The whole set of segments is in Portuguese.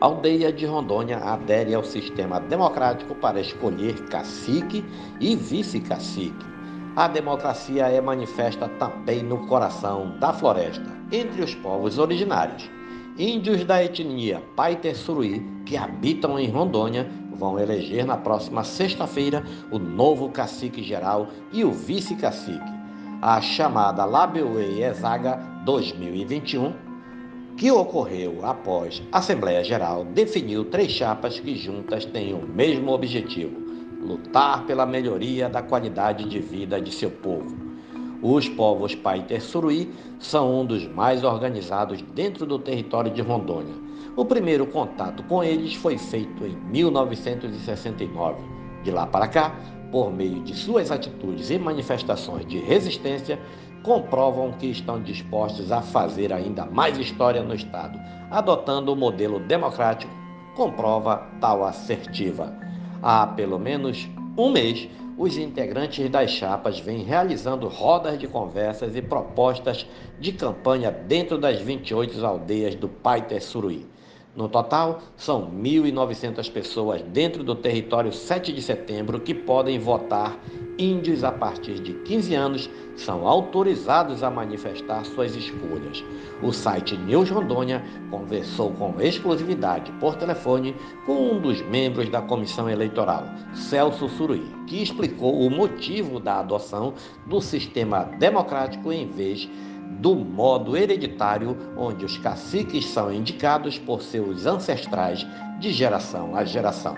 A aldeia de Rondônia adere ao sistema democrático para escolher cacique e vice-cacique. A democracia é manifesta também no coração da floresta, entre os povos originários. Índios da etnia Paiter Suruí, que habitam em Rondônia, vão eleger na próxima sexta-feira o novo cacique geral e o vice-cacique. A chamada Labeuê Exaga 2021 que ocorreu após a Assembleia Geral definiu três chapas que juntas têm o mesmo objetivo: lutar pela melhoria da qualidade de vida de seu povo. Os povos Paiter Suruí são um dos mais organizados dentro do território de Rondônia. O primeiro contato com eles foi feito em 1969. De lá para cá, por meio de suas atitudes e manifestações de resistência, comprovam que estão dispostos a fazer ainda mais história no Estado, adotando o modelo democrático, comprova tal assertiva. Há pelo menos um mês, os integrantes das chapas vêm realizando rodas de conversas e propostas de campanha dentro das 28 aldeias do Paiter Suruí. No total, são 1.900 pessoas dentro do território 7 de setembro que podem votar. Índios a partir de 15 anos são autorizados a manifestar suas escolhas. O site News Rondônia conversou com exclusividade por telefone com um dos membros da comissão eleitoral, Celso Suruí, que explicou o motivo da adoção do sistema democrático em vez de do modo hereditário, onde os caciques são indicados por seus ancestrais de geração a geração.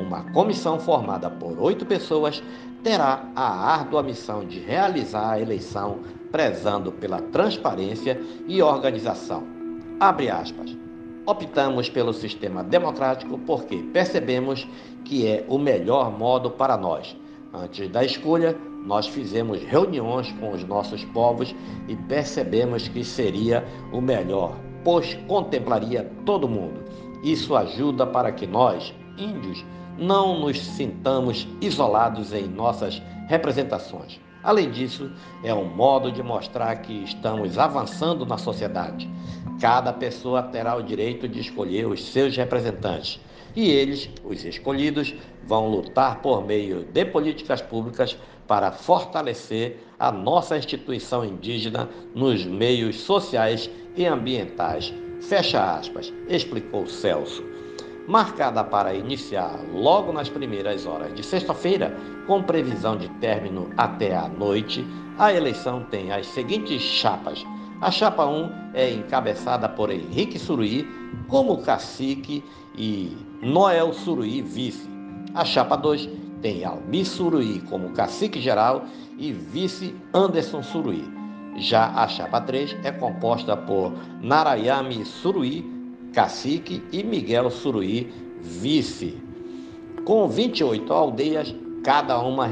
Uma comissão formada por oito pessoas terá a árdua missão de realizar a eleição, prezando pela transparência e organização. Abre aspas. Optamos pelo sistema democrático porque percebemos que é o melhor modo para nós. Antes da escolha, nós fizemos reuniões com os nossos povos e percebemos que seria o melhor, pois contemplaria todo mundo. Isso ajuda para que nós, índios, não nos sintamos isolados em nossas representações. Além disso, é um modo de mostrar que estamos avançando na sociedade. Cada pessoa terá o direito de escolher os seus representantes e eles, os escolhidos, vão lutar por meio de políticas públicas para fortalecer a nossa instituição indígena nos meios sociais e ambientais. Fecha aspas, explicou Celso. Marcada para iniciar logo nas primeiras horas de sexta-feira, com previsão de término até a noite, a eleição tem as seguintes chapas. A chapa 1 é encabeçada por Henrique Suruí como cacique e Noel Suruí vice. A chapa 2 tem Almi Suruí como cacique geral e vice Anderson Suruí. Já a chapa 3 é composta por Narayami Suruí, cacique, e Miguel Suruí, vice. Com 28 aldeias, cada uma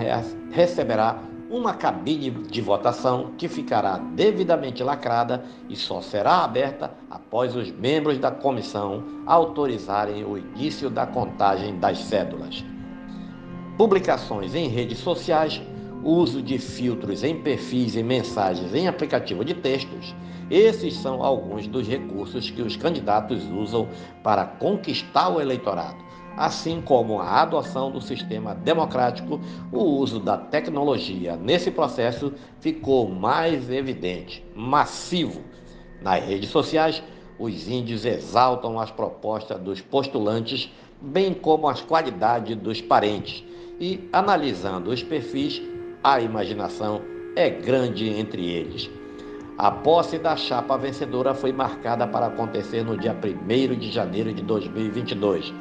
receberá uma cabine de votação que ficará devidamente lacrada e só será aberta após os membros da comissão autorizarem o início da contagem das cédulas publicações em redes sociais, uso de filtros em perfis e mensagens em aplicativo de textos. Esses são alguns dos recursos que os candidatos usam para conquistar o eleitorado, assim como a adoção do sistema democrático, o uso da tecnologia nesse processo ficou mais evidente, massivo. Nas redes sociais, os índios exaltam as propostas dos postulantes, bem como as qualidades dos parentes e, analisando os perfis, a imaginação é grande entre eles. A posse da chapa vencedora foi marcada para acontecer no dia 1 de janeiro de 2022.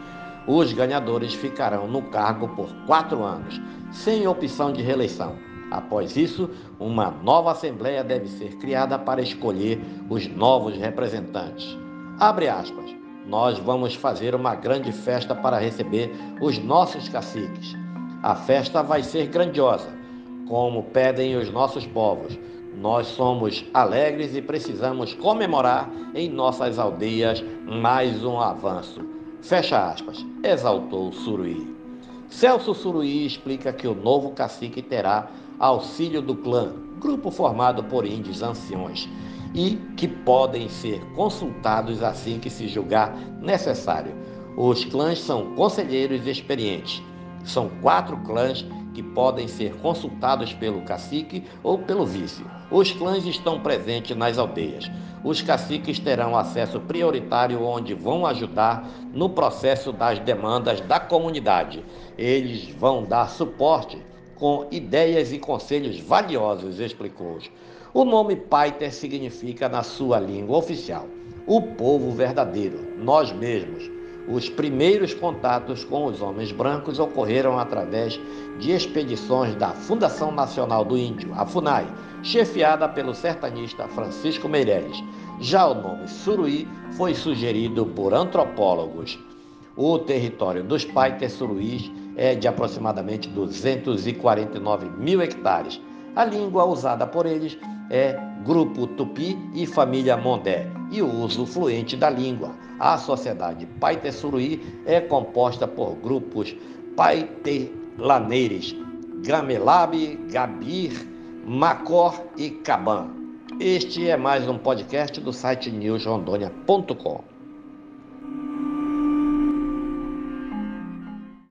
Os ganhadores ficarão no cargo por quatro anos, sem opção de reeleição. Após isso, uma nova Assembleia deve ser criada para escolher os novos representantes. Abre aspas. Nós vamos fazer uma grande festa para receber os nossos caciques. A festa vai ser grandiosa, como pedem os nossos povos. Nós somos alegres e precisamos comemorar em nossas aldeias mais um avanço. Fecha aspas, exaltou Suruí. Celso Suruí explica que o novo cacique terá auxílio do clã, grupo formado por índios anciões, e que podem ser consultados assim que se julgar necessário Os clãs são conselheiros experientes. São quatro clãs que podem ser consultados pelo cacique ou pelo vice. Os clãs estão presentes nas aldeias. Os caciques terão acesso prioritário onde vão ajudar no processo das demandas da comunidade. Eles vão dar suporte com ideias e conselhos valiosos, explicou. O nome Paiter significa, na sua língua oficial, o povo verdadeiro, nós mesmos. Os primeiros contatos com os homens brancos ocorreram através de expedições da Fundação Nacional do Índio, a FUNAI, chefiada pelo sertanista Francisco Meireles. Já o nome Suruí foi sugerido por antropólogos. O território dos Paiter Suruís é de aproximadamente 249 mil hectares. A língua usada por eles é Grupo Tupi e Família Mondé e o uso fluente da língua. A sociedade Paitesuruí é composta por grupos paitelaneires, Gamelab, Gabir, Macor e Caban. Este é mais um podcast do site newsrondônia.com.